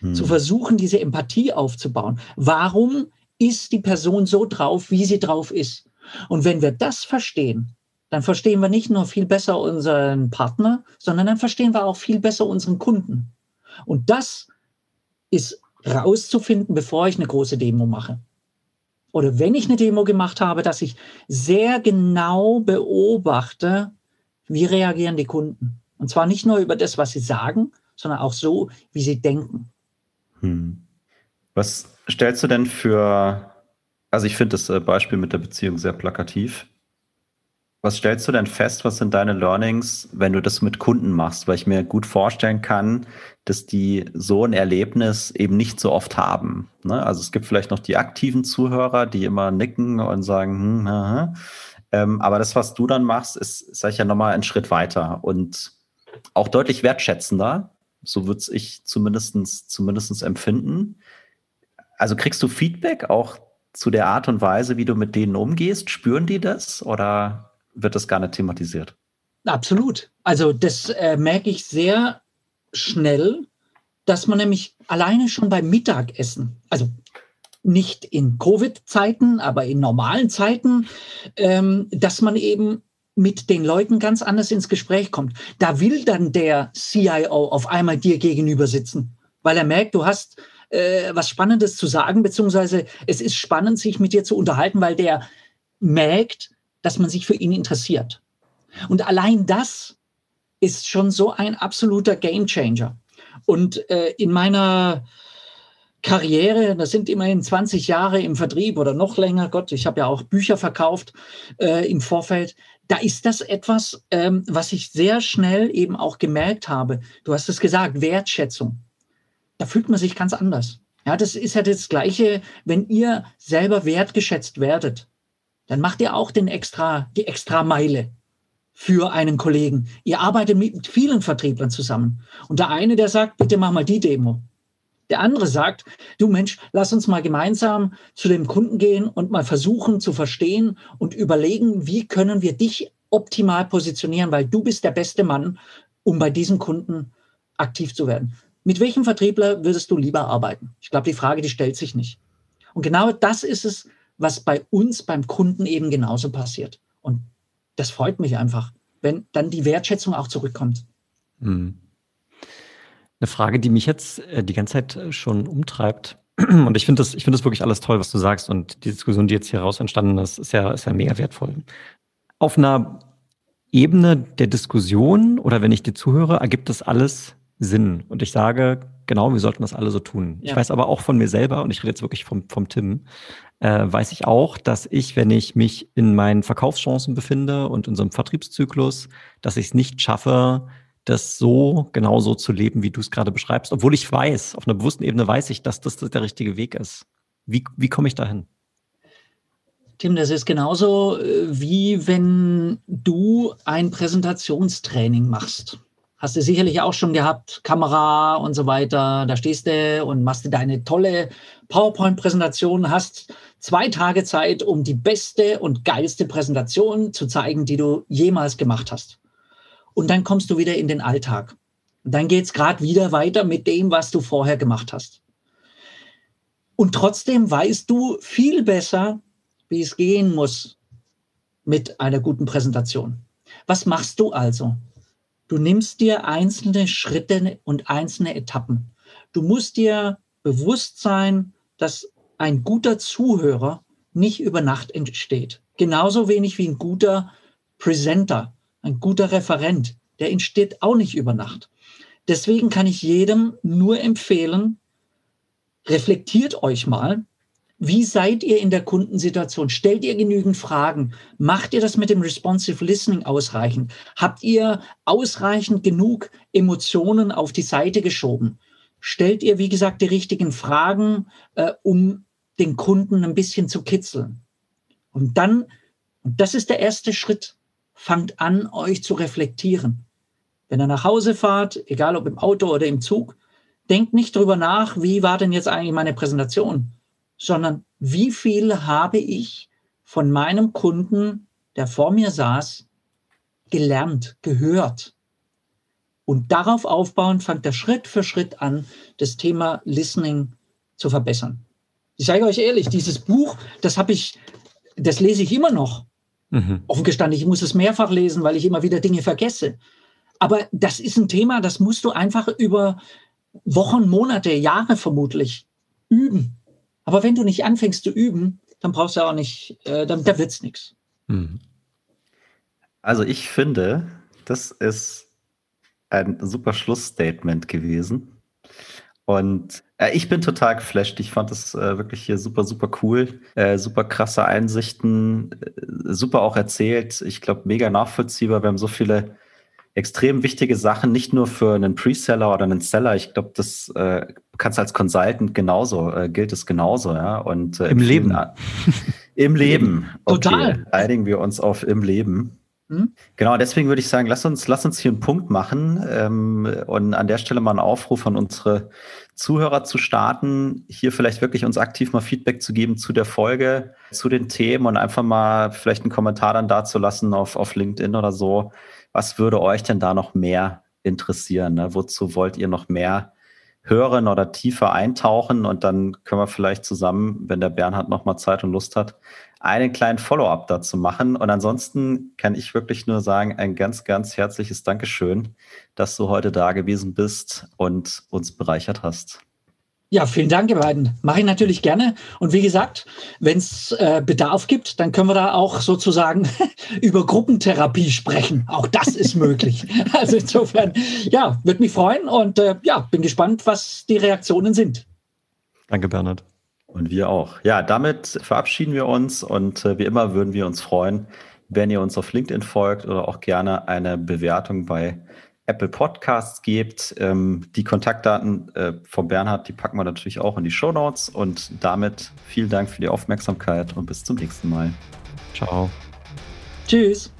hm. zu versuchen, diese Empathie aufzubauen. Warum ist die Person so drauf, wie sie drauf ist? Und wenn wir das verstehen, dann verstehen wir nicht nur viel besser unseren Partner, sondern dann verstehen wir auch viel besser unseren Kunden. Und das ist rauszufinden, bevor ich eine große Demo mache. Oder wenn ich eine Demo gemacht habe, dass ich sehr genau beobachte, wie reagieren die Kunden. Und zwar nicht nur über das, was sie sagen, sondern auch so, wie sie denken. Hm. Was stellst du denn für, also ich finde das äh, Beispiel mit der Beziehung sehr plakativ. Was stellst du denn fest, was sind deine Learnings, wenn du das mit Kunden machst? Weil ich mir gut vorstellen kann, dass die so ein Erlebnis eben nicht so oft haben. Ne? Also es gibt vielleicht noch die aktiven Zuhörer, die immer nicken und sagen, hm, aha. Ähm, aber das, was du dann machst, ist, sag ich ja, nochmal einen Schritt weiter und auch deutlich wertschätzender, so würde ich zumindest, zumindest empfinden. Also kriegst du Feedback auch zu der Art und Weise, wie du mit denen umgehst? Spüren die das oder wird das gar nicht thematisiert? Absolut. Also das äh, merke ich sehr schnell, dass man nämlich alleine schon beim Mittagessen, also nicht in Covid-Zeiten, aber in normalen Zeiten, ähm, dass man eben mit den Leuten ganz anders ins Gespräch kommt. Da will dann der CIO auf einmal dir gegenüber sitzen, weil er merkt, du hast äh, was Spannendes zu sagen, beziehungsweise es ist spannend, sich mit dir zu unterhalten, weil der merkt, dass man sich für ihn interessiert. Und allein das ist schon so ein absoluter Gamechanger. Und äh, in meiner Karriere, das sind immerhin 20 Jahre im Vertrieb oder noch länger, Gott, ich habe ja auch Bücher verkauft äh, im Vorfeld, da ist das etwas, ähm, was ich sehr schnell eben auch gemerkt habe. Du hast es gesagt, Wertschätzung. Da fühlt man sich ganz anders. Ja, das ist ja das Gleiche, wenn ihr selber wertgeschätzt werdet. Dann macht ihr auch den extra, die extra Meile für einen Kollegen. Ihr arbeitet mit vielen Vertrieblern zusammen. Und der eine, der sagt, bitte mach mal die Demo. Der andere sagt, du Mensch, lass uns mal gemeinsam zu dem Kunden gehen und mal versuchen zu verstehen und überlegen, wie können wir dich optimal positionieren, weil du bist der beste Mann, um bei diesem Kunden aktiv zu werden. Mit welchem Vertriebler würdest du lieber arbeiten? Ich glaube, die Frage, die stellt sich nicht. Und genau das ist es, was bei uns beim Kunden eben genauso passiert. Und das freut mich einfach, wenn dann die Wertschätzung auch zurückkommt. Hm. Eine Frage, die mich jetzt äh, die ganze Zeit äh, schon umtreibt. Und ich finde das, ich das wirklich alles toll, was du sagst. Und die Diskussion, die jetzt hier raus entstanden ist, ist ja, ist ja mega wertvoll. Auf einer Ebene der Diskussion oder wenn ich dir zuhöre, ergibt das alles Sinn. Und ich sage, genau, wir sollten das alle so tun. Ja. Ich weiß aber auch von mir selber, und ich rede jetzt wirklich vom, vom Tim, äh, weiß ich auch, dass ich, wenn ich mich in meinen Verkaufschancen befinde und in so einem Vertriebszyklus, dass ich es nicht schaffe, das so genauso zu leben, wie du es gerade beschreibst, obwohl ich weiß, auf einer bewussten Ebene weiß ich, dass das der richtige Weg ist. Wie, wie komme ich dahin? Tim, das ist genauso äh, wie wenn du ein Präsentationstraining machst. Hast du sicherlich auch schon gehabt, Kamera und so weiter. Da stehst du und machst du deine tolle PowerPoint-Präsentation, hast zwei Tage Zeit, um die beste und geilste Präsentation zu zeigen, die du jemals gemacht hast. Und dann kommst du wieder in den Alltag. Dann geht es gerade wieder weiter mit dem, was du vorher gemacht hast. Und trotzdem weißt du viel besser, wie es gehen muss mit einer guten Präsentation. Was machst du also? Du nimmst dir einzelne Schritte und einzelne Etappen. Du musst dir bewusst sein, dass ein guter Zuhörer nicht über Nacht entsteht. Genauso wenig wie ein guter Presenter, ein guter Referent, der entsteht auch nicht über Nacht. Deswegen kann ich jedem nur empfehlen, reflektiert euch mal, wie seid ihr in der Kundensituation? Stellt ihr genügend Fragen? Macht ihr das mit dem Responsive Listening ausreichend? Habt ihr ausreichend genug Emotionen auf die Seite geschoben? Stellt ihr, wie gesagt, die richtigen Fragen, äh, um den Kunden ein bisschen zu kitzeln? Und dann, und das ist der erste Schritt, fangt an, euch zu reflektieren. Wenn ihr nach Hause fahrt, egal ob im Auto oder im Zug, denkt nicht drüber nach, wie war denn jetzt eigentlich meine Präsentation? Sondern wie viel habe ich von meinem Kunden, der vor mir saß, gelernt, gehört. Und darauf aufbauend fängt er Schritt für Schritt an, das Thema Listening zu verbessern. Ich sage euch ehrlich, dieses Buch, das habe ich, das lese ich immer noch. Mhm. Offen gestanden, ich muss es mehrfach lesen, weil ich immer wieder Dinge vergesse. Aber das ist ein Thema, das musst du einfach über Wochen, Monate, Jahre vermutlich üben. Aber wenn du nicht anfängst zu üben, dann brauchst du auch nicht, äh, dann, da wird's nichts. Mhm. Also ich finde, das ist ein super Schlussstatement gewesen. Und äh, ich bin total geflasht. Ich fand das äh, wirklich hier super, super cool. Äh, super krasse Einsichten, äh, super auch erzählt. Ich glaube, mega nachvollziehbar. Wir haben so viele extrem wichtige Sachen, nicht nur für einen Preseller oder einen Seller. Ich glaube, das äh, kannst als Consultant genauso, äh, gilt es genauso, ja. Und äh, im Leben. Im Leben. Okay. Total. Einigen wir uns auf im Leben. Hm? Genau, deswegen würde ich sagen, lass uns, lass uns hier einen Punkt machen ähm, und an der Stelle mal einen Aufruf an unsere Zuhörer zu starten, hier vielleicht wirklich uns aktiv mal Feedback zu geben zu der Folge, zu den Themen und einfach mal vielleicht einen Kommentar dann dazulassen auf, auf LinkedIn oder so, was würde euch denn da noch mehr interessieren? Ne? Wozu wollt ihr noch mehr hören oder tiefer eintauchen? Und dann können wir vielleicht zusammen, wenn der Bernhard noch mal Zeit und Lust hat, einen kleinen Follow-up dazu machen. Und ansonsten kann ich wirklich nur sagen, ein ganz, ganz herzliches Dankeschön, dass du heute da gewesen bist und uns bereichert hast. Ja, vielen Dank, ihr beiden. Mache ich natürlich gerne. Und wie gesagt, wenn es äh, Bedarf gibt, dann können wir da auch sozusagen über Gruppentherapie sprechen. Auch das ist möglich. Also insofern, ja, würde mich freuen und äh, ja, bin gespannt, was die Reaktionen sind. Danke, Bernhard. Und wir auch. Ja, damit verabschieden wir uns und äh, wie immer würden wir uns freuen, wenn ihr uns auf LinkedIn folgt oder auch gerne eine Bewertung bei Apple Podcasts gebt. Ähm, die Kontaktdaten äh, von Bernhard, die packen wir natürlich auch in die Show Notes. Und damit vielen Dank für die Aufmerksamkeit und bis zum nächsten Mal. Ciao. Tschüss.